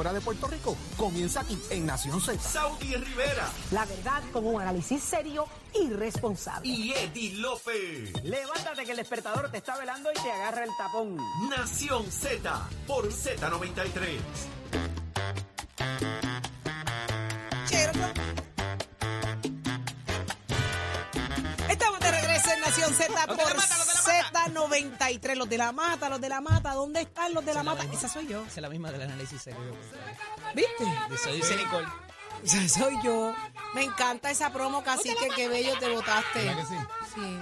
fuera de Puerto Rico comienza aquí en Nación Z. Saudi Rivera La verdad con un análisis serio y responsable. y Eddie Lofe. Levántate que el despertador te está velando y te agarra el tapón. Nación Z por Z93. Estamos de regreso en Nación Z por mata, los de la Z93. Los de la mata, los de la mata. ¿Dónde están los de la mata? Esa soy yo. Esa es la misma del análisis serio. ¿Viste? Eso dice Nicole. Esa soy yo. Me encanta esa promo, cacique. Qué bello te votaste. ¿Verdad que sí? Sí.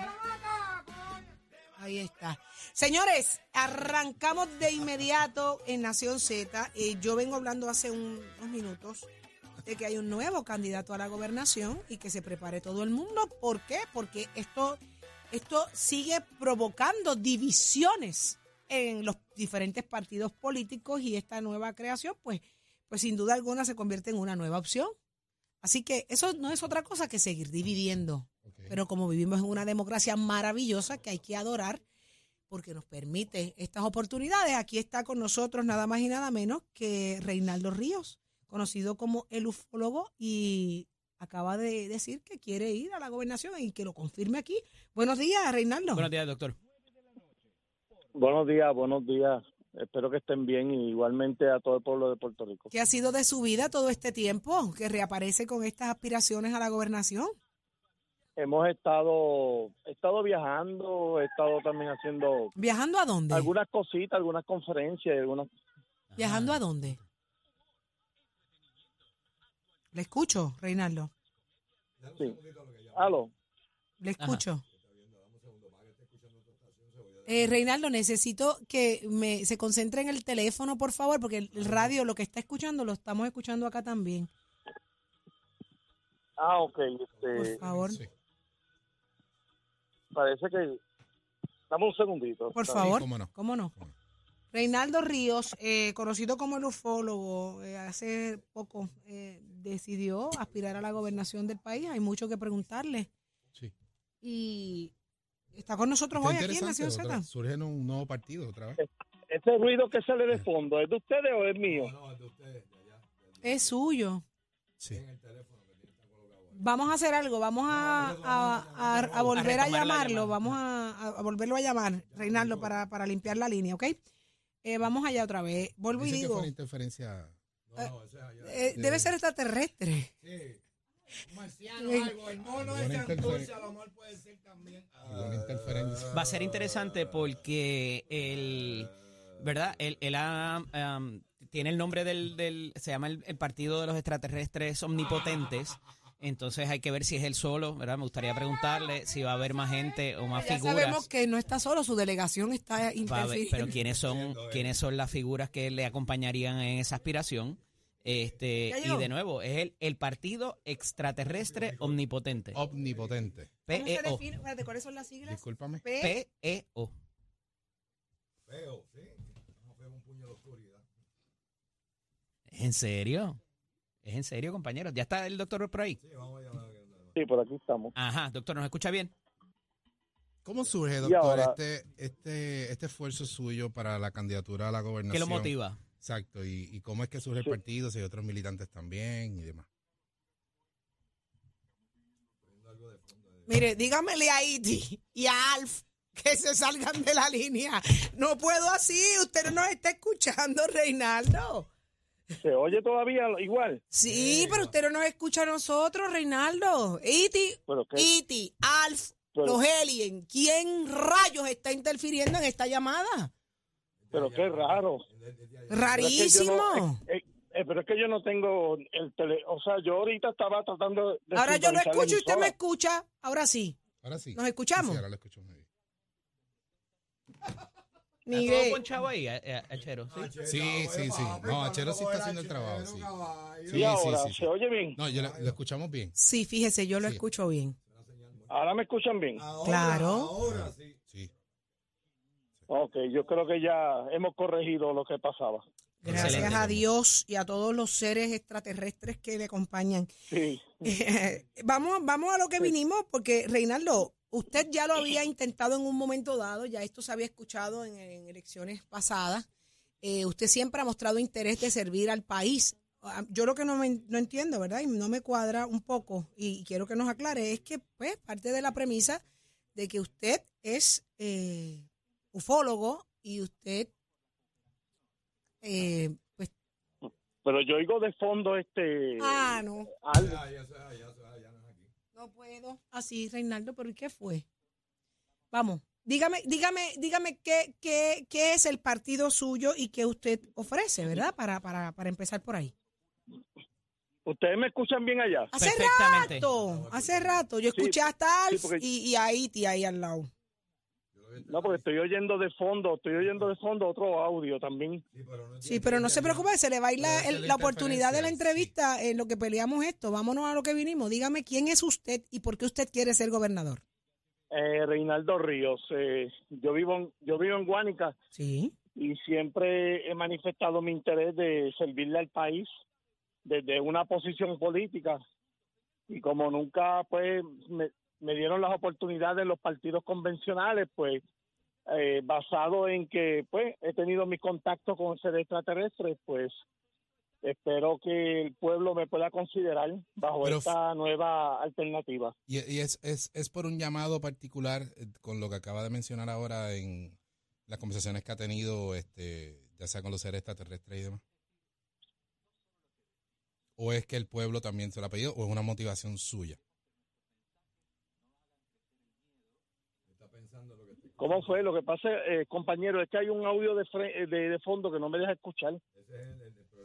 Ahí está. Señores, arrancamos de inmediato en Nación Z. Eh, yo vengo hablando hace un- unos minutos de que hay un nuevo candidato a la gobernación y que se prepare todo el mundo. ¿Por qué? Porque esto, esto sigue provocando divisiones en los diferentes partidos políticos y esta nueva creación, pues, pues sin duda alguna se convierte en una nueva opción. Así que eso no es otra cosa que seguir dividiendo. Pero como vivimos en una democracia maravillosa que hay que adorar porque nos permite estas oportunidades, aquí está con nosotros nada más y nada menos que Reinaldo Ríos, conocido como el ufólogo y acaba de decir que quiere ir a la gobernación y que lo confirme aquí. Buenos días, Reinaldo. Buenos días, doctor. Buenos días, buenos días. Espero que estén bien y igualmente a todo el pueblo de Puerto Rico. ¿Qué ha sido de su vida todo este tiempo que reaparece con estas aspiraciones a la gobernación? Hemos estado, he estado viajando, he estado también haciendo ¿Viajando a dónde? algunas cositas, algunas conferencias, y algunas. ¿Viajando a dónde? Le escucho, Reinaldo. Sí. Aló. Le escucho. Eh, Reinaldo, necesito que me, se concentre en el teléfono, por favor, porque el, el radio, lo que está escuchando, lo estamos escuchando acá también. Ah, ok. Por Este, favor, Sí. parece que. Dame un segundito. por favor. cómo no. ¿Cómo no? Cómo no. Reinaldo Ríos, eh, conocido como el ufólogo, eh, hace poco eh, decidió aspirar a la gobernación del país. Hay mucho que preguntarle. Sí. Y está con nosotros Está hoy aquí en interesante, Nación. Z. Surge un nuevo partido otra vez. Ese ruido que sale de fondo, ¿es de ustedes o es mío? Es suyo. Sí. Vamos a hacer algo, vamos a, a- a- a volver a, llamarlo, vamos a, a volverlo a llamar, Reinaldo, para, para limpiar la línea, ¿ok? Eh, vamos allá otra vez. Vuelvo y Dicen que fue digo, una interferencia. eh, debe ser extraterrestre. Buena interferencia. Buena interferencia. Va a ser interesante porque el, ¿verdad? Él, él ha, am, tiene el nombre del, del se llama el, el Partido de los Extraterrestres Omnipotentes. Entonces hay que ver si es él solo, ¿verdad? Me gustaría preguntarle si va a haber más gente o más Ya figuras. sabemos que no está solo, su delegación está interfiriendo. pero quiénes son quiénes son las figuras que le acompañarían en esa aspiración. Este, y de nuevo, es el, el Partido Extraterrestre Omnipotente. Omnipotente. ¿Cómo se PEO. ¿cuáles son las siglas? Discúlpame. P- PEO. ¿Es en serio? ¿Es en serio, compañeros? ¿Ya está el doctor por ahí? Sí, por aquí estamos. Ajá, doctor, ¿nos escucha bien? ¿Cómo surge, doctor, ahora- este, este, este esfuerzo suyo para la candidatura a la gobernación? ¿Qué lo motiva? Exacto. ¿Y, y cómo es que surge el Sí. partido? Si hay otros militantes también y demás. Mire, dígamele a Iti y a Alf que se salgan de la línea. No puedo así, usted no nos está escuchando, Reinaldo. ¿Se oye todavía igual? Sí, pero usted no nos escucha a nosotros, Reinaldo. Iti, Iti, Alf, Pero- los Alien. ¿Quién rayos está interfiriendo en esta llamada? pero qué raro. Pero es que yo Rarísimo. no- eh, eh, pero es que yo no tengo el tele, o sea, yo ahorita estaba tratando de Ahora yo lo escucho y usted me escucha. Ahora sí. Ahora sí. ¿Nos escuchamos? Sí, ahora lo escucho ¿Está todo Mire, ponchado ahí, eh, eh, Achero? ¿Sí? Sí, sí, sí. No, Achero sí está haciendo el trabajo, sí. Sí, Y ahora, sí, sí, sí. ¿se oye bien? No, yo lo, lo escuchamos bien. sí, fíjese, yo lo Sí. escucho bien. Ahora me escuchan bien. Claro. Sí. Ok, yo creo que ya hemos corregido lo que pasaba. Gracias Excelente. a Dios y a todos los seres extraterrestres que le acompañan. Sí. vamos, vamos a lo que vinimos, porque Reinaldo, usted ya lo había intentado en un momento dado, ya esto se había escuchado en, en elecciones pasadas, eh, usted siempre ha mostrado interés de servir al país. Ah, Yo lo que no, me, no entiendo, ¿verdad? Y no me cuadra un poco, y quiero que nos aclare, es que, pues, parte de la premisa de que usted es eh, ufólogo y usted, eh, pues, Pero yo oigo de fondo este ah, no, algo. No puedo. Así, Reinaldo, pero ¿y qué fue? Vamos, dígame, dígame, dígame qué, qué, qué es el partido suyo y qué usted ofrece, ¿verdad? Para, para, para empezar por ahí. ¿Ustedes me escuchan bien allá? Hace rato, hace rato. Yo Sí, escuché hasta Alf sí, porque- y, y a Iti ahí al lado. No, porque estoy oyendo de fondo, estoy oyendo de fondo otro audio también. Sí, pero no se preocupe, se le va a ir la, Puede ser el- la la oportunidad de la entrevista en lo que peleamos esto. Vámonos a lo que vinimos. Dígame quién es usted y por qué usted quiere ser gobernador. Eh, Reinaldo Ríos, eh, yo vivo en, yo vivo en Guánica Sí. y siempre he manifestado mi interés de servirle al país desde una posición política y como nunca pues me, me dieron las oportunidades los partidos convencionales pues eh, basado en que pues he tenido mis contactos con seres extraterrestres pues espero que el pueblo me pueda considerar bajo Pero- esta nueva alternativa Y, y es, es, es por un llamado particular eh, con lo que acaba de mencionar ahora en las conversaciones que ha tenido, este, ya sea con los seres extraterrestres y demás. ¿O es que el pueblo también se lo ha pedido o es una motivación suya? ¿Cómo fue? Lo que pasa, eh, compañero, es que hay un audio de, fre- eh, de, de fondo que no me deja escuchar.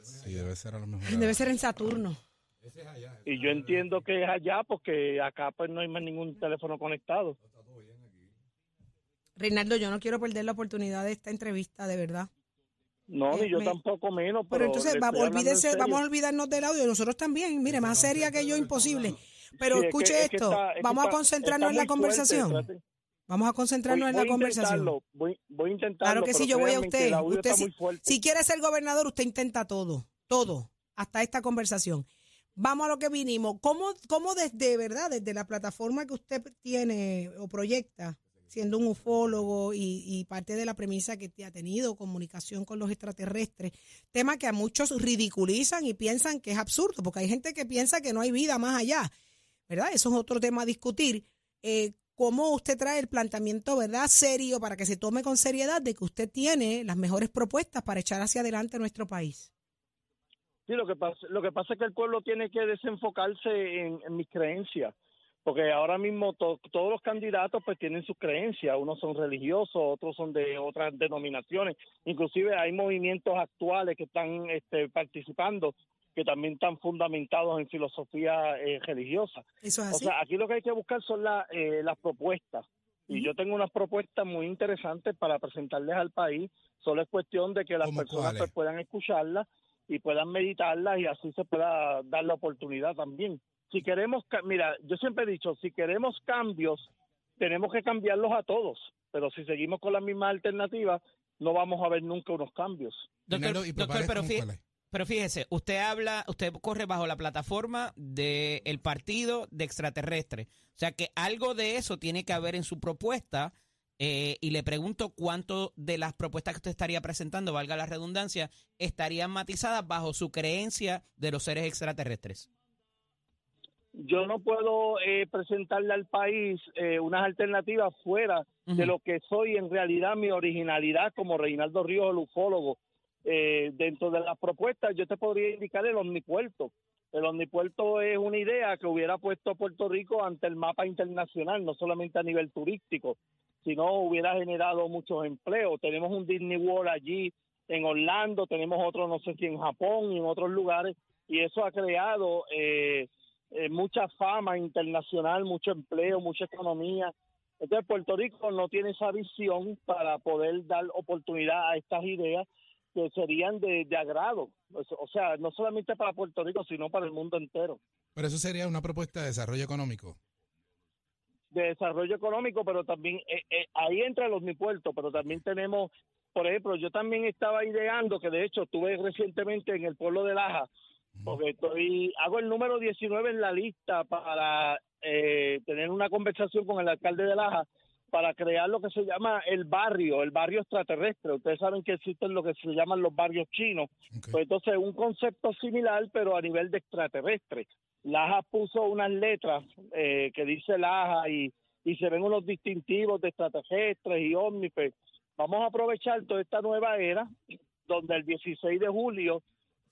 Sí, debe ser a lo mejor. Debe ser en Saturno. Y yo entiendo que es allá porque acá pues no hay más ningún teléfono conectado. Reinaldo, yo no quiero perder la oportunidad de esta entrevista, de verdad. No, Eh, ni yo me- tampoco menos. Pero Pero, entonces va- vamos a olvidarnos del audio. Nosotros también, mire, más seria que yo, imposible. Pero Sí, es que- escuche es que esto, está- es vamos a está- concentrarnos está en la fuerte, conversación. Vamos a concentrarnos voy- en la voy a conversación. intentarlo, Voy, voy a intentarlo. Claro que sí, yo voy a usted. Usted si, si quiere ser gobernador, usted intenta todo, todo, hasta esta conversación. Vamos a lo que vinimos. ¿Cómo, cómo desde, verdad, desde la plataforma que usted tiene o proyecta, siendo un ufólogo y, y parte de la premisa que ha tenido comunicación con los extraterrestres, tema que a muchos ridiculizan y piensan que es absurdo, porque hay gente que piensa que no hay vida más allá, ¿verdad? Eso es otro tema a discutir. Eh, ¿Cómo usted trae el planteamiento, verdad, serio, para que se tome con seriedad de que usted tiene las mejores propuestas para echar hacia adelante nuestro país? Sí, lo que pasa, lo que pasa es que el pueblo tiene que desenfocarse en, mis creencias, porque ahora mismo to- todos los candidatos pues tienen sus creencias, unos son religiosos, otros son de otras denominaciones, inclusive hay movimientos actuales que están este, participando que también están fundamentados en filosofía eh, religiosa. Eso es O sea, aquí lo que hay que buscar son la- eh, las propuestas. Y yo tengo unas propuestas muy interesantes para presentarles al país. Solo es cuestión de que las ¿Cómo personas pues, puedan escucharlas y puedan meditarlas y así se pueda dar la oportunidad también. Si queremos, mira, yo siempre he dicho, si queremos cambios, tenemos que cambiarlos a todos. Pero si seguimos con las mismas alternativas, no vamos a ver nunca unos cambios. Doctor, Reinaldo, ¿y doctor, pero, ¿cómo fí- cuál es? Pero fíjese, usted habla, usted corre bajo la plataforma del partido de extraterrestres. O sea que algo de eso tiene que haber en su propuesta. eh, y le pregunto cuánto de las propuestas que usted estaría presentando, valga la redundancia, estarían matizadas bajo su creencia de los seres extraterrestres. Yo no puedo eh, presentarle al país eh, unas alternativas fuera de lo que soy en realidad mi originalidad como Reinaldo Ríos, el ufólogo. Eh, dentro de las propuestas yo te podría indicar el omnipuerto. El omnipuerto es una idea que hubiera puesto a Puerto Rico ante el mapa internacional, no solamente a nivel turístico, sino hubiera generado muchos empleos. Tenemos un Disney World allí en Orlando, tenemos otro no sé si en Japón y en otros lugares, y eso ha creado eh, eh, mucha fama internacional, mucho empleo, mucha economía. Entonces Puerto Rico no tiene esa visión para poder dar oportunidad a estas ideas que serían de, de agrado, o sea, no solamente para Puerto Rico, sino para el mundo entero. Pero eso sería una propuesta de desarrollo económico. de desarrollo económico, pero también eh, eh, ahí entra el omnipuerto, pero también tenemos, por ejemplo, yo también estaba ideando, que de hecho estuve recientemente en el pueblo de Laja, porque estoy, hago el número 19 en la lista para eh, tener una conversación con el alcalde de Laja para crear lo que se llama el barrio, el barrio extraterrestre. Ustedes saben que existen lo que se llaman los barrios chinos. Pues entonces un concepto similar, pero a nivel de extraterrestre. Laja puso unas letras eh, que dice Laja y, y se ven unos distintivos de extraterrestres y ovnis. Pues vamos a aprovechar toda esta nueva era, donde el 16 de julio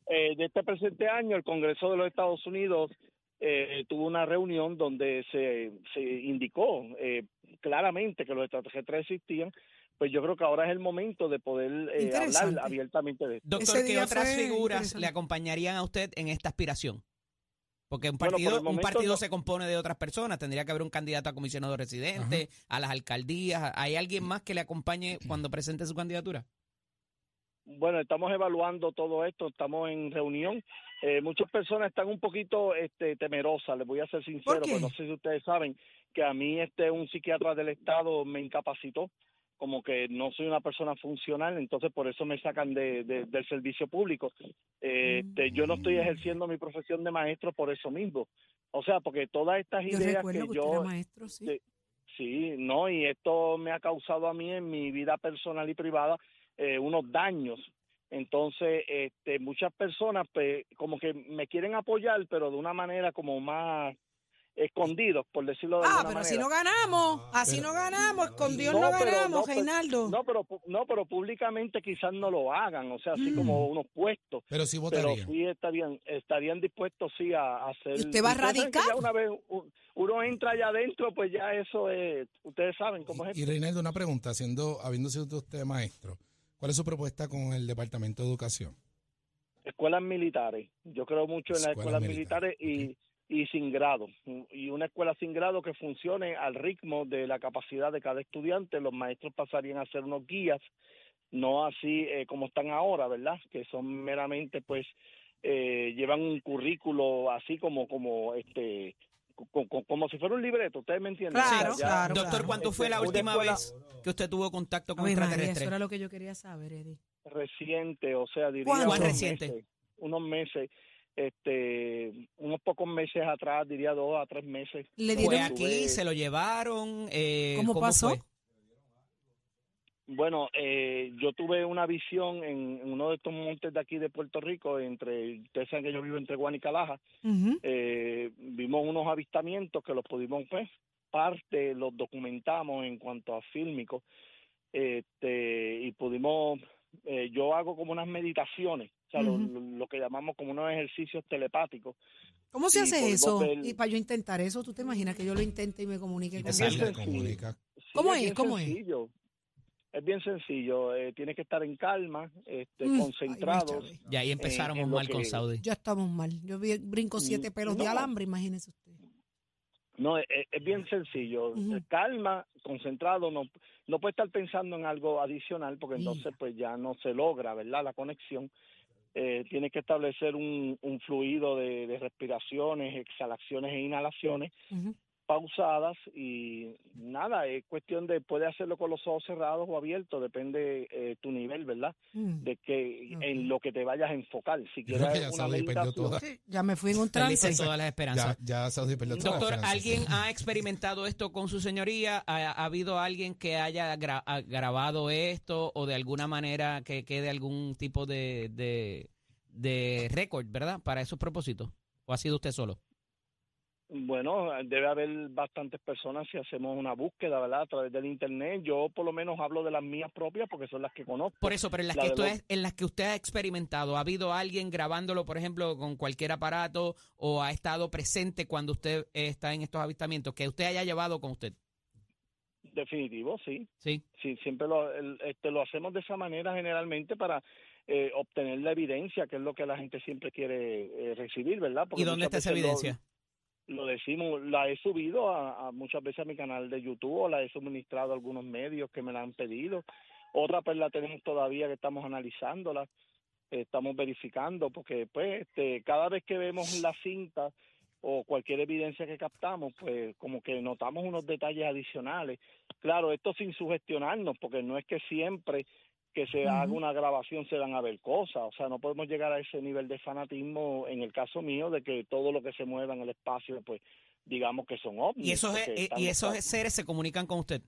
eh, de este presente año el Congreso de los Estados Unidos eh, tuvo una reunión donde se, se indicó eh, claramente que los extraterrestres existían, pues yo creo que ahora es el momento de poder eh, hablar abiertamente de esto. Doctor, ¿qué otras figuras le acompañarían a usted en esta aspiración? Porque un Bueno, por partido, un partido no- se compone de otras personas. Tendría que haber un candidato a comisionado residente, a las alcaldías. ¿Hay alguien más que le acompañe cuando presente su candidatura? Bueno, estamos evaluando todo esto, estamos en reunión. Eh, muchas personas están un poquito este, temerosas, les voy a ser sincero, ¿Por qué? pues no sé si ustedes saben que a mí este un psiquiatra del Estado me incapacitó, como que no soy una persona funcional, entonces por eso me sacan de, de- del servicio público. Eh, este, yo no estoy ejerciendo mi profesión de maestro por eso mismo. O sea, porque todas estas Yo ideas que que yo... maestro, sí. Sí. Sí, no, y esto me ha causado a mí en mi vida personal y privada eh, unos daños. Entonces, este, muchas personas pues, como que me quieren apoyar, pero de una manera como más escondidos, por decirlo de Ah, alguna pero manera. así no ganamos, así Pero- no ganamos, con Dios No, no, pero- ganamos, pero- Reinaldo. No, pero no, pero públicamente quizás no lo hagan, o sea, así Mm. como unos puestos. Pero sí Pero votaría. sí estarían, estarían dispuestos sí a, a hacer. ¿Y usted va a radicar? ya una vez uno entra allá adentro, pues ya eso es, ustedes saben cómo es. Y Reinaldo, una pregunta, siendo, habiendo sido usted maestro, ¿cuál es su propuesta con el Departamento de Educación? escuelas militares. Yo creo mucho en las Escuelas escuelas militares y, y sin grado. Y una escuela sin grado que funcione al ritmo de la capacidad de cada estudiante. Los maestros pasarían a ser unos guías, no así eh, como están ahora, ¿verdad? Que son meramente, pues, eh, llevan un currículo así como, como, este, co- co- como, si fuera un libreto. ¿Ustedes me entienden? Claro, O sea, ya- claro, Doctor, claro. ¿cuánto fue la última escuela- vez que usted tuvo contacto con extraterrestres? eso era lo que yo quería saber, Eddie. reciente, o sea, diría ¿Cuánto? unos ¿Cuán reciente? meses, unos meses, este, unos pocos meses atrás, diría dos a tres meses. Le ¿Fue dieron- aquí? ¿Se lo llevaron? Eh, ¿Cómo pasó? fue? Bueno, eh, yo tuve una visión en, uno de estos montes de aquí de Puerto Rico, entre, ustedes saben que yo vivo entre Guan y Calaja, eh, vimos unos avistamientos que los pudimos, pues, parte los documentamos en cuanto a fílmico, este, y pudimos, eh, yo hago como unas meditaciones, o sea, lo- Ujú. lo, lo que llamamos como unos ejercicios telepáticos. ¿Cómo se hace eso? ver- Y para yo intentar eso, ¿tú te imaginas que yo lo intente y me comunique Y con te salga. Sí, ¿Cómo es? ¿Cómo sencillo. Es bien sencillo, eh, tienes que estar en calma, este, Mm, concentrados. ay, Y ahí en lo mal con que- Saudi. Ya estamos mal. Yo vi- brinco siete Mm, pelos de no. alambre, imagínese usted. No, es, es bien sencillo. Ujú. Calma, concentrado, no, no puede estar pensando en algo adicional porque entonces pues ya no se logra, ¿verdad? La conexión. Eh, tiene que establecer un, un fluido de, de respiraciones, exhalaciones e inhalaciones Ujú. Pausadas y nada, es cuestión de puede hacerlo con los ojos cerrados o abiertos, depende eh, tu nivel, ¿verdad? Mm. De que en lo que te vayas a enfocar. Si quieres ya una Saudi perdió meditación, toda. Sí, ya me fui en un trance. todas las Ya, esperanzas. ya Saudi perdió toda la Doctor. ¿alguien ha experimentado esto con su señoría? ¿Ha, ha habido alguien que haya gra- ha grabado esto o de alguna manera que quede algún tipo de, de, de récord, ¿verdad? Para esos propósitos. ¿O ha sido usted solo? Bueno, debe haber bastantes personas si hacemos una búsqueda, ¿verdad? A través del internet. Yo por lo menos hablo de las mías propias porque son las que conozco. Por eso, pero en las, La que usted, los- en las que usted ha experimentado, ¿ha habido alguien grabándolo, por ejemplo, con cualquier aparato o ha estado presente cuando usted está en estos avistamientos, que usted haya llevado con usted? Definitivo, sí. Sí. Sí, siempre lo, el- este, lo hacemos de esa manera generalmente para eh, obtener la evidencia, que es lo que la gente siempre quiere eh, recibir, ¿verdad? Porque ¿Y dónde está esa veces lo- evidencia? Lo, decimos, la he subido a, muchas veces a mi canal de YouTube o la he suministrado a algunos medios que me la han pedido. Otra pues la tenemos todavía que estamos analizándola, estamos verificando, porque pues este, cada vez que vemos la cinta o cualquier evidencia que captamos, pues como que notamos unos detalles adicionales. Claro, esto sin sugestionarnos, porque no es que siempre que se haga una grabación se van a ver cosas, o sea, no podemos llegar a ese nivel de fanatismo, en el caso mío, de que todo lo que se mueva en el espacio, pues digamos que son ovnis. ¿Y esos, eh, están y esos seres se comunican con usted?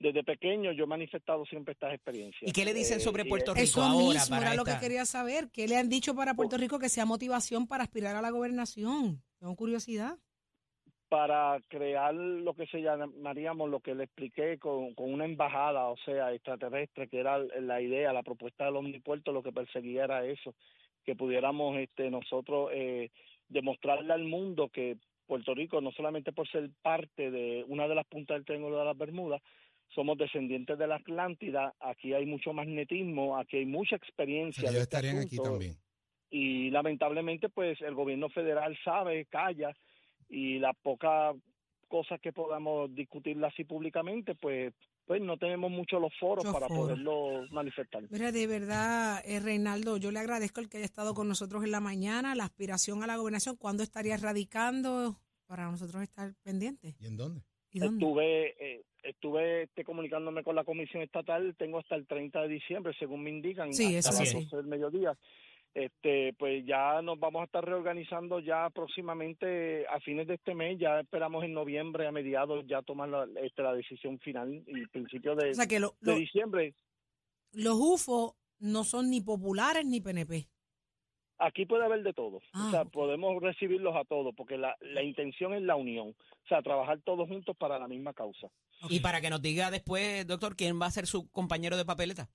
desde pequeño yo he manifestado siempre estas experiencias. ¿Y qué le dicen Eh, sobre y, Puerto eh, Rico Eso ahora mismo para era lo que quería saber. ¿Qué le han dicho para Puerto Rico que sea motivación para aspirar a la gobernación? Tengo curiosidad. Para crear lo que se llamaríamos, lo que le expliqué con, con una embajada, o sea, extraterrestre, que era la idea, la propuesta del omnipuerto, lo que perseguía era eso, que pudiéramos este, nosotros eh, demostrarle al mundo que Puerto Rico, no solamente por ser parte de una de las puntas del Triángulo de las Bermudas, somos descendientes de la Atlántida, aquí hay mucho magnetismo, aquí hay mucha experiencia. Ellos este estarían aquí también. y lamentablemente pues el gobierno federal sabe, calla y las pocas cosas que podamos discutirla así públicamente pues pues no tenemos mucho los foros para poderlo manifestar. Mira, de verdad, eh, Reinaldo, yo le agradezco el que haya estado con nosotros en la mañana, la aspiración a la gobernación. ¿Cuándo estaría radicando para nosotros estar pendientes? ¿Y en dónde? ¿Y dónde? Estuve eh, estuve este, comunicándome con la comisión estatal, tengo hasta el 30 de diciembre, según me indican, Sí, hasta eso las sí. 12 del mediodía. Este, pues ya nos vamos a estar reorganizando ya próximamente a fines de este mes, ya esperamos en noviembre a mediados ya tomar la, este, la decisión final y principio de, O sea que lo- de lo- diciembre. los UFO no son ni populares ni PNP. Aquí puede haber de todo, Ah, o sea, podemos recibirlos a todos, porque la, la intención es la unión, o sea, trabajar todos juntos para la misma causa. Y para que nos diga después, doctor, quién va a ser su compañero de papeleta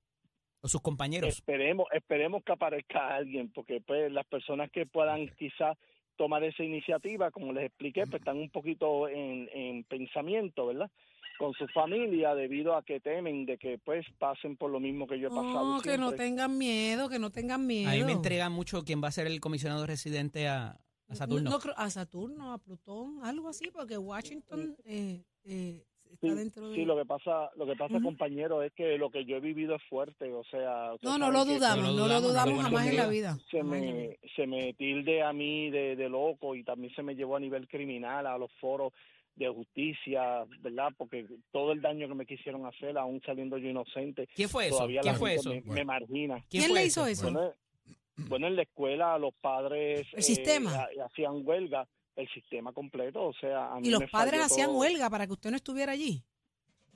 o sus compañeros. Esperemos, esperemos que aparezca alguien, porque pues las personas que puedan quizás tomar esa iniciativa, como les expliqué, pues están un poquito en, en pensamiento, ¿verdad? Con su familia, debido a que temen de que pues pasen por lo mismo que yo he pasado. No, que no tengan miedo, que no tengan miedo. A mí me entrega mucho quién va a ser el comisionado residente a, a Saturno. No, no a Saturno, a Plutón, algo así, porque Washington eh, eh, está Sí, dentro de... Sí, lo que pasa, lo que pasa, compañero, es que lo que yo he vivido es fuerte, o sea, No, no lo dudamos, No lo no lo dudamos, jamás en la vida. se me, se me tilde a mí de, de loco y también se me llevó a nivel criminal a los foros de justicia, ¿verdad? Porque todo el daño que me quisieron hacer, aún saliendo yo inocente, ¿Quién fue eso? todavía ¿Quién la fue gente eso? Me, me margina. ¿Quién le hizo eso? Bueno, bueno, en la escuela los padres ¿El sistema? ha- hacían huelga, el sistema completo, o sea, a mí Y los padres hacían todo huelga para que usted no estuviera allí.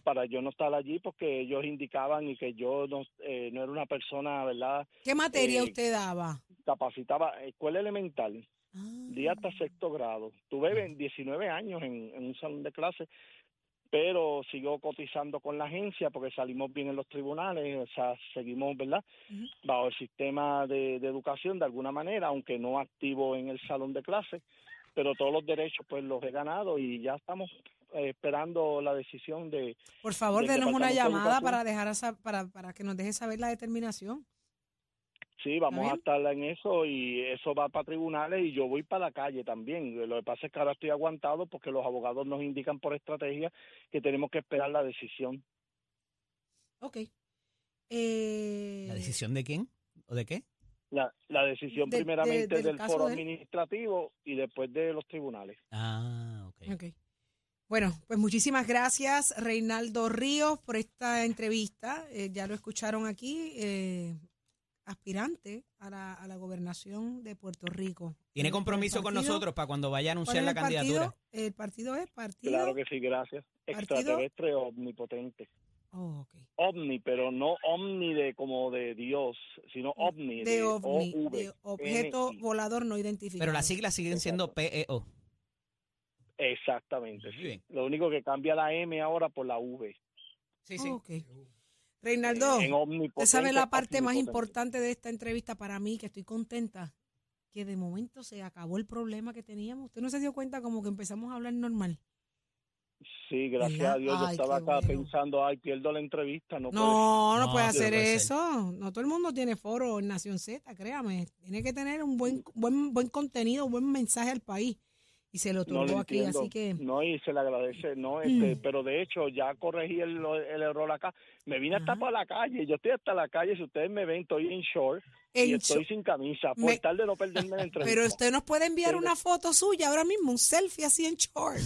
para yo no estar allí porque ellos indicaban y que yo no, eh, no era una persona, ¿verdad? ¿Qué materia Eh, usted daba? Capacitaba, escuela elemental, Ah. día hasta sexto grado. Tuve ve- 19 años en, en un salón de clase, pero sigo cotizando con la agencia porque salimos bien en los tribunales, o sea, seguimos, ¿verdad? Bajo el sistema de, de educación de alguna manera, aunque no activo en el salón de clase, pero todos los derechos pues los he ganado y ya estamos eh, esperando la decisión de... Por favor, denos una llamada para dejar a para, para que nos deje saber la determinación. Sí, vamos a estar en eso y eso va para tribunales y yo voy para la calle también. Lo que pasa es que ahora estoy aguantado porque los abogados nos indican por estrategia que tenemos que esperar la decisión. Ok. Eh, ¿La decisión de quién? ¿O de qué? La, la decisión De- de- primeramente del foro administrativo y después de los tribunales. Ah, ok. Ok. Bueno, pues muchísimas gracias, Reinaldo Ríos, por esta entrevista. Eh, ya lo escucharon aquí, eh, aspirante a la, a la gobernación de Puerto Rico. Tiene compromiso con partido- nosotros para cuando vaya a ¿cuál anunciar la partido? candidatura. El partido es partido. Claro que sí, gracias. ¿Partido? Extraterrestre omnipotente. Oh, ok. Ovni, pero no omni de como de Dios, sino ovni De ovni, de objeto NI. volador no identificado. Pero las siglas siguen siendo PEO. Exactamente. Muy sí. bien. Lo único que cambia la M ahora por la V. Sí, sí. Ok. Reinaldo, usted sabe la parte más importante de esta entrevista para mí, que estoy contenta, que de momento se acabó el problema que teníamos. Usted no se dio cuenta como que empezamos a hablar normal. Sí, gracias ¿Verdad? a Dios. Yo Ay, estaba acá bueno. pensando, ay, pierdo la entrevista. No, No, no, No, puede no hacer puede ser. eso. No todo el mundo tiene foro en Nación Z, créame. Tiene que tener un buen, buen, buen contenido, un buen mensaje al país. Y se lo tuvo aquí, entiendo. así que... No, y se le agradece, no, este, Mm. pero de hecho ya corregí el, el error acá. Me vine hasta para la calle. Yo estoy hasta la calle. Si ustedes me ven, estoy en short y estoy sin camisa. Por Me- tal de no perderme la entrevista. Pero usted nos puede enviar una foto suya ahora mismo, un selfie así en short.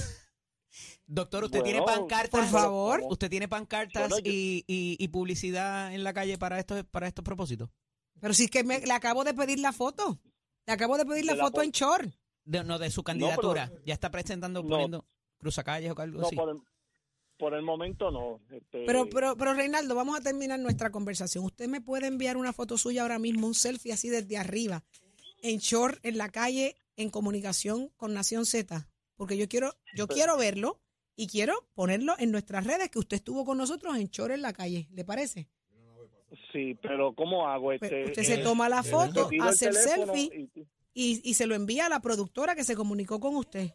Doctor, ¿usted Bueno, tiene pancartas? Por favor. ¿Usted tiene pancartas Bueno, yo- y, y- y publicidad en la calle para estos, para estos propósitos? Pero sí que me, le acabo de pedir la foto. Le acabo de pedir la De la foto fo- en short. De, no, de su candidatura. ya está presentando, No. poniendo cruzacalles o algo No, así. por el- por el momento no. Este, Pero, pero, pero Reinaldo, vamos a terminar nuestra conversación. ¿Usted me puede enviar una foto suya ahora mismo, un selfie así desde arriba, en short, en la calle, en comunicación con Nación Z? Porque yo quiero, yo quiero verlo y quiero ponerlo en nuestras redes que usted estuvo con nosotros en short en la calle. ¿Le parece? Sí, pero ¿cómo hago? Pues Este, usted se eh, toma la te foto, hace el selfie y- y, y se lo envía a la productora que se comunicó con usted.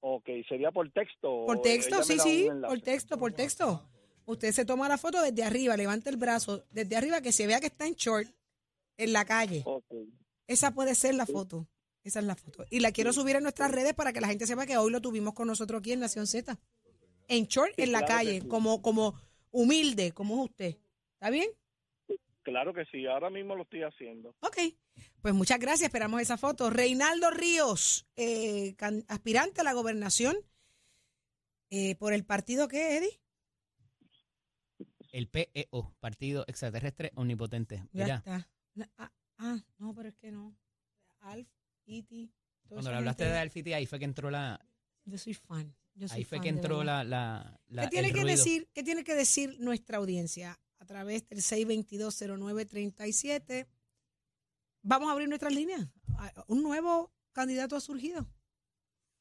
ok, sería por texto. Por texto, sí, sí, por texto, por texto. Usted se toma la foto desde arriba, levanta el brazo desde arriba que se vea que está en short en la calle. Ok. Esa puede ser la foto. Esa es la foto. Y la quiero subir en nuestras redes para que la gente sepa que hoy lo tuvimos con nosotros aquí en Nación Z. En short, Sí, en la claro calle, sí. como, como humilde, como es usted. ¿Está bien? Claro que sí, ahora mismo lo estoy haciendo. Ok. Pues muchas gracias, esperamos esa foto. Reinaldo Ríos, eh, aspirante a la gobernación eh, por el partido que, Eddie. El PEO, Partido Extraterrestre Omnipotente. Ya Mira, está. Ah, ah, no, pero es que no. Alf, Toda cuando le hablaste de Alfiti, ahí fue que entró la, Yo soy fan. Yo soy ahí fue fan, que entró la, la, la- ¿Qué tiene el que ruido. decir, qué tiene que decir nuestra audiencia a través del 6220937? Vamos a abrir nuestras líneas. Ah, Un nuevo candidato ha surgido.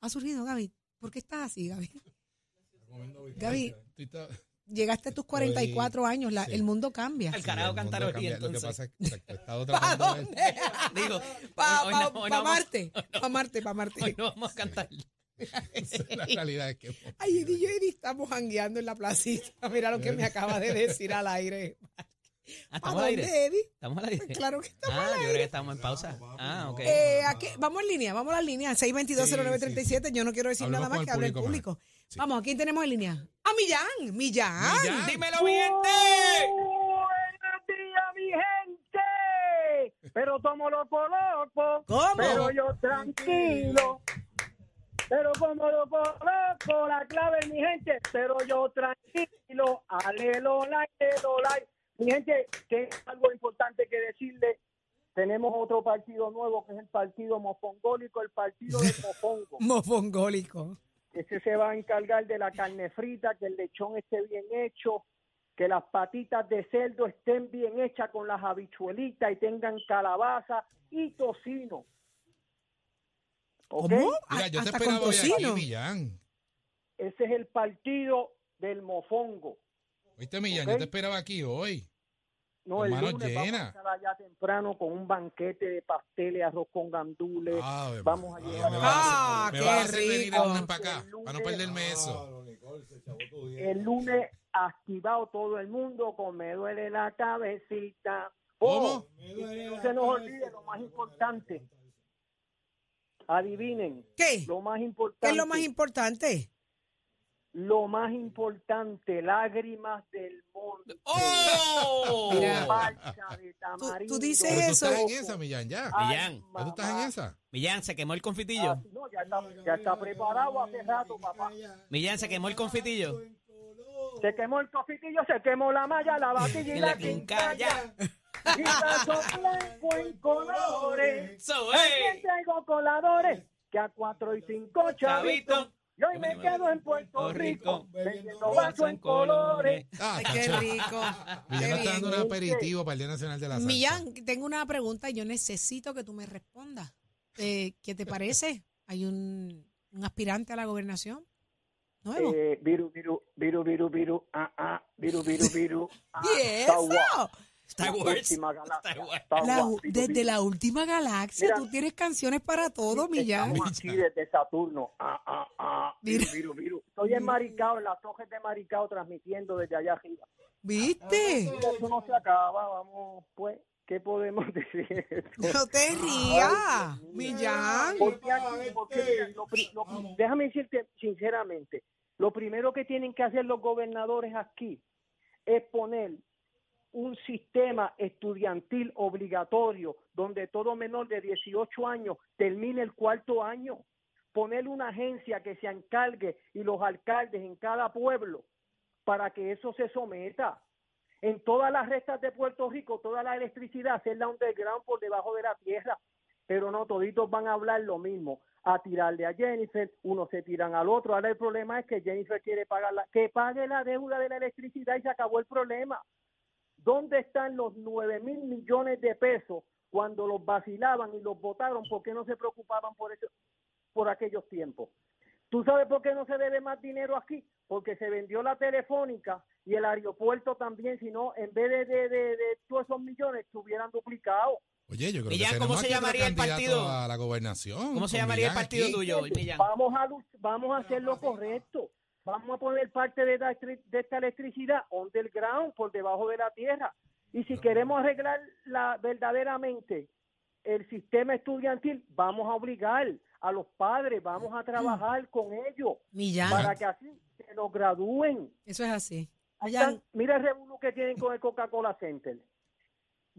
Ha surgido, Gaby. ¿Por qué estás así, Gaby? Gaby, llegaste a tus 44 años, la- sí. el mundo cambia. Sí, carajo el mundo cantar hoy, cambia. Lo que entonces. pasa es que exacto, he estado ¿Para tratando de ver- dónde? Digo, Para vamos- Marte. Para Marte, para Marte. Hoy no vamos a cantar. la realidad es que Ay, Eddie y yo Eddie estamos jangueando en la placita. Mira lo que me acaba de decir al aire. Ah, ¿Para ¿Estamos al aire? Eddie? ¿Estamos al aire? Pues claro que estamos Ah, al yo aire. creo que estamos en pausa. Ah, ok. Eh, aquí, vamos en línea, vamos a la línea, 6220937. Yo no quiero decir Hablemos nada más que hable el público público. Sí. Vamos, ¿a quién tenemos en línea? A Millán, Millán. Millán. ¡Dímelo, mi gente! Buenos días, mi gente. Pero como loco, loco. ¿Cómo? Pero yo tranquilo. Pero como loco, loco, la clave, mi gente. Pero yo tranquilo. Alelo, like, alelo, like. Mi gente, tengo algo importante que decirle. Tenemos otro partido nuevo que es el partido mofongólico, el partido del mofongo. Mofongólico. Ese se va a encargar de la carne frita, que el lechón esté bien hecho, que las patitas de cerdo estén bien hechas con las habichuelitas y tengan calabaza y tocino. ¿Cómo? Mira, yo te Hasta con esperaba hoy aquí, tocino. Millán. Ese es el partido del mofongo. Oíste, Millán, Ok. yo te esperaba aquí hoy. No, el Hermano, lunes llena. vamos a estar allá temprano con un banquete de pasteles, arroz con gandules. Ave vamos a a- a Ah, hacer- me qué vas a hacer venir rico. el lunes para acá, para no perderme eso. El lunes activado todo el mundo con me duele la cabecita. Oh, ¿Cómo? no se nos olvide lo más importante. Adivinen. ¿Qué? Lo más ¿Qué importante. es lo más importante? Lo más importante, lágrimas del monte. ¡Oh! De Tú, tamarindo. tú dices Pero tú eso. estás en esa, Millán, ya. Ay, Millán, ¿Ya tú estás en esa? Millán, se quemó el confitillo. Ah, no, ya está, ya está preparado hace rato, papá. Millán, se quemó el confitillo. Se quemó el cofitillo, se quemó la malla, la batilla y la la quincalla. Y la son blanco en colores. So, También hey. traigo coladores que a cuatro y cinco chavitos. Chavito. Y hoy me quedo en Puerto Rico vendiendo vasos en colores. Ah, Ay, qué rico. Millán está dando un aperitivo para el Día Nacional de la Salsa. Millán, tengo una pregunta y yo necesito que tú me respondas. Eh, ¿Qué te parece? ¿Hay un, un aspirante a la gobernación? ¿Nuevo? Eh, viru, viru, viru, viru, viru, ah, ah, viru, viru, viru. ah, ¿Y eso? Wars, Star la Wars. última galaxia, Star Wars. Star La- Wars, viru, desde viru. la última galaxia, Mira. tú tienes canciones para todo, Millán. Aquí desde Saturno. Ah, ah, ah. Viru, Mira. viru, viru. Estoy en Maricao, en las torres de Maricao, transmitiendo desde allá arriba. ¿Viste? Eso no se acaba, vamos, pues, ¿qué podemos decir? No te rías, Millán. Porque aquí, porque mira, lo pri- lo pri- déjame decirte sinceramente, lo primero que tienen que hacer los gobernadores aquí es poner un sistema estudiantil obligatorio donde todo menor de 18 años termine el cuarto año, poner una agencia que se encargue y los alcaldes en cada pueblo para que eso se someta. En todas las restas de Puerto Rico, toda la electricidad, hacerla underground por debajo de la tierra pero no toditos van a hablar lo mismo, a tirarle a Jennifer, unos se tiran al otro. Ahora el problema es que Jennifer quiere pagar la, que pague la deuda de la electricidad y se acabó el problema. ¿Dónde están los 9 mil millones de pesos cuando los vacilaban y los votaron? ¿Por qué no se preocupaban por eso, por aquellos tiempos? ¿Tú sabes por qué no se debe más dinero aquí? Porque se vendió la telefónica y el aeropuerto también, si no, en vez de, de, de, de todos esos millones, estuvieran duplicados. Oye, yo creo Millán, que ¿cómo se llamaría el partido? A la gobernación. ¿Cómo se llamaría el partido aquí. tuyo, Millán? Vamos a, vamos a hacer lo correcto. Vamos a poner parte de, la de esta electricidad underground, por debajo de la tierra. Y si queremos arreglar la, verdaderamente el sistema estudiantil, vamos a obligar a los padres, vamos a trabajar con ellos Millán, para que así se nos gradúen. eso es así. Están- mira el revuelo que tienen con el Coca-Cola Center.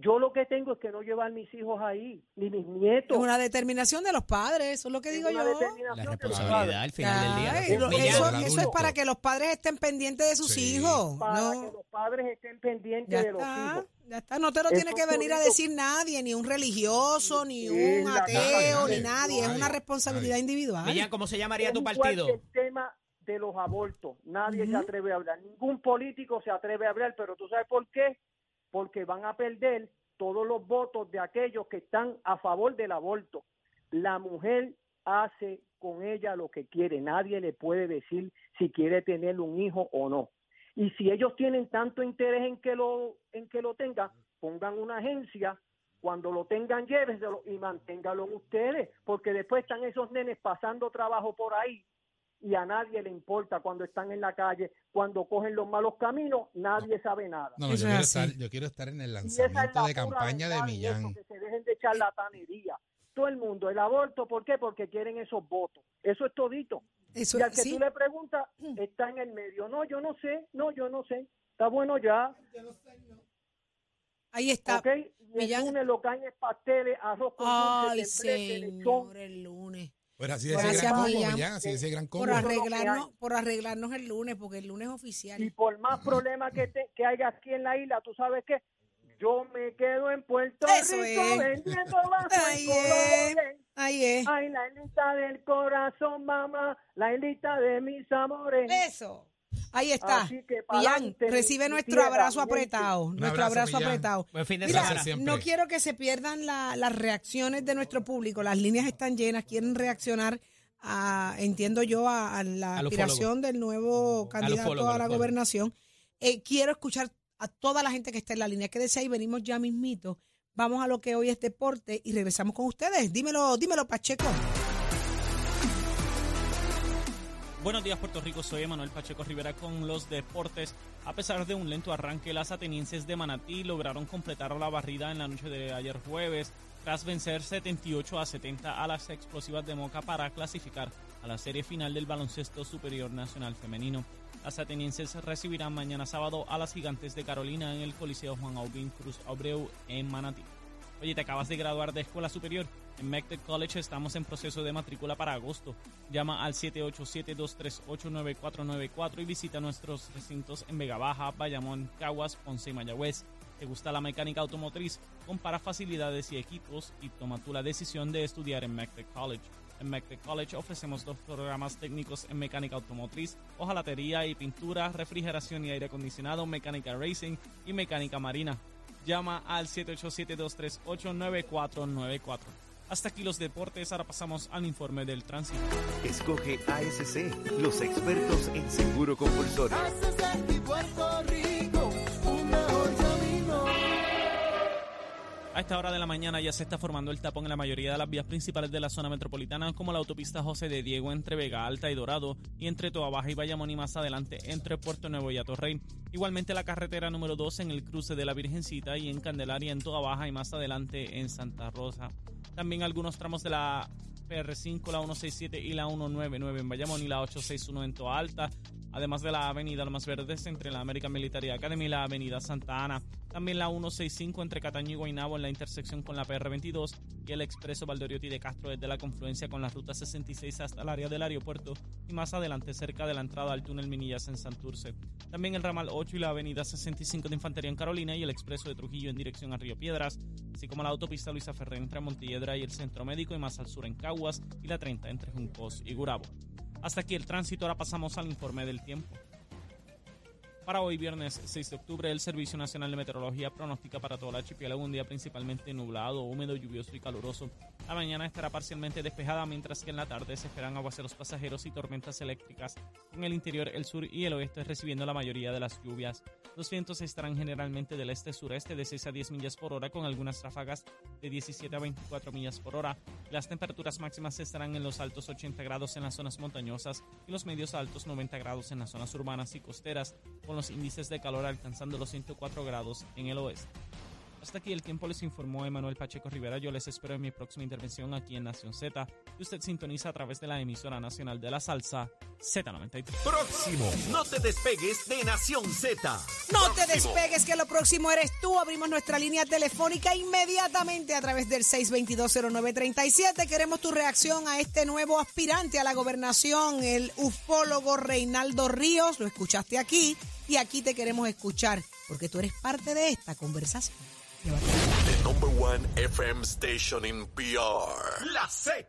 Yo lo que tengo es que no llevar mis hijos ahí, ni mis nietos. es una determinación de los padres, eso es lo que Es digo una yo. determinación La de los responsabilidad al final del día. Ay, lo- Millán. eso, Del eso es para que los padres estén pendientes de sus Sí. hijos. para No, que los padres estén pendientes ya de los está, hijos. ya está. No te lo Eso tiene que venir a decir nadie, ni un religioso, ni Sí, un ateo, ni nadie. Es una responsabilidad nadie. individual. Millán, ¿cómo se llamaría tu partido? el tema de los abortos. Nadie se atreve a hablar. Ningún político se atreve a hablar, pero tú sabes por qué? Porque van a perder todos los votos de aquellos que están a favor del aborto. La mujer hace con ella lo que quiere. Nadie le puede decir si quiere tener un hijo o no. Y si ellos tienen tanto interés en que lo en que lo tengan, pongan una agencia cuando lo tengan, llévenselo y manténgalo ustedes, porque después están esos nenes pasando trabajo por ahí y a nadie le importa cuando están en la calle, cuando cogen los malos caminos, nadie sabe nada. No, yo quiero, estar, yo quiero estar en el Y esa es lanzamiento la de campaña de Millán. eso, que se dejen de charlatanería. Todo el mundo, el aborto, ¿por qué? Porque quieren esos votos. Eso es todito. Eso y al que sí. tú le preguntas, está en el medio. No, yo no sé, no, yo no sé. Está bueno ya, Ahí está. ¿ok? Y el Millán. lunes lo caen es pasteles, arroz con Ay, dulce, señor, el lunes. Pues así de Gracias, ese gran combo. Millán, así de ese gran combo. Por que arreglarnos, por arreglarnos el lunes, porque el lunes es oficial. Y por más problemas que, te- que haya aquí en la isla, ¿tú sabes qué? Yo me quedo en Puerto Eso Rico es. vendiendo bajo Ahí el es. colores. Ahí es. Ay, la islita del corazón, mamá, la islita de mis amores. Eso. Ahí está. Así que Millán, pa'lante, recibe nuestro abrazo apretado. Nuestro abrazo, apretado. Buen fin de Mira, semana. no quiero que se pierdan la- las reacciones de nuestro público. Las líneas están llenas, quieren reaccionar a, entiendo yo, a, a la aspiración del nuevo candidato a a la gobernación. Eh, quiero escuchar a toda la gente que está en la línea. Quédese ahí, venimos ya mismito. Vamos a lo que hoy es deporte y regresamos con ustedes. Dímelo, dímelo, Pacheco. Buenos días Puerto Rico, soy Emanuel Pacheco Rivera con los deportes. A pesar de un lento arranque, las atenienses de Manatí lograron completar la barrida en la noche de ayer jueves tras vencer 78 a 70 a las explosivas de Moca para clasificar a la serie final del baloncesto superior nacional femenino. Las atenienses recibirán mañana sábado a las gigantes de Carolina en el Coliseo Juan Aubín Cruz Abreu en Manatí. Oye, te acabas de graduar de escuela superior. En MECTEC College estamos en proceso de matrícula para agosto. Llama al 787-238-9494 y visita nuestros recintos en Vega Baja, Bayamón, Caguas, Ponce y Mayagüez. ¿Te gusta la mecánica automotriz? Compara facilidades y equipos y toma tú la decisión de estudiar en MECTEC College. En MECTEC College ofrecemos dos programas técnicos en mecánica automotriz, hojalatería y pintura, refrigeración y aire acondicionado, mecánica racing y mecánica marina. Llama al 787-238-9494. Hasta aquí los deportes, ahora pasamos al informe del tránsito. Escoge ASC, los expertos en seguro compulsorio. A esta hora de la mañana ya se está formando el tapón en la mayoría de las vías principales de la zona metropolitana, como la autopista José de Diego entre Vega Alta y Dorado, y entre Toa Baja y Bayamón y más adelante entre Puerto Nuevo y Atorrey. Igualmente la carretera número 2 en el cruce de la Virgencita y en Candelaria en Toa Baja y más adelante en Santa Rosa. También algunos tramos de la PR5, la 167 y la 199 en Bayamón y la 861 en Toa Alta. Además de la avenida Lomas Verdes entre la American Military Academy y la avenida Santa Ana. También la 165 entre Cataño y Guaynabo en la intersección con la PR22 y el expreso Valdoriotti de Castro desde la confluencia con la ruta 66 hasta el área del aeropuerto y más adelante cerca de la entrada al túnel Minillas en Santurce. También el ramal 8 y la avenida 65 de Infantería en Carolina y el expreso de Trujillo en dirección a Río Piedras, así como la autopista Luisa Ferrer entre Montiedra y el Centro Médico y más al sur en Caguas y la 30 entre Juncos y Gurabo. Hasta aquí el tránsito, ahora pasamos al informe del tiempo. Para hoy, viernes 6 de octubre, el Servicio Nacional de Meteorología pronostica para toda la archipiélago un día principalmente nublado, húmedo, lluvioso y caluroso. La mañana estará parcialmente despejada, mientras que en la tarde se esperan aguaceros pasajeros y tormentas eléctricas. En el interior, el sur y el oeste recibiendo la mayoría de las lluvias. Los vientos estarán generalmente del este-sureste de 6 a 10 millas por hora, con algunas ráfagas de 17 a 24 millas por hora. Las temperaturas máximas estarán en los altos 80 grados en las zonas montañosas y los medios altos 90 grados en las zonas urbanas y costeras, con los índices de calor alcanzando los 104 grados en el oeste. Hasta aquí el tiempo les informó Emanuel Pacheco Rivera. Yo les espero en mi próxima intervención aquí en Nación Z, que usted sintoniza a través de la emisora nacional de la salsa Z93. Próximo. No te despegues de Nación Z. No te despegues, que lo próximo eres tú. Abrimos nuestra línea telefónica inmediatamente a través del 6220937. Queremos tu reacción a este nuevo aspirante a la gobernación, el ufólogo Reinaldo Ríos. Lo escuchaste aquí y aquí te queremos escuchar porque tú eres parte de esta conversación. The number one FM station in PR. La Z.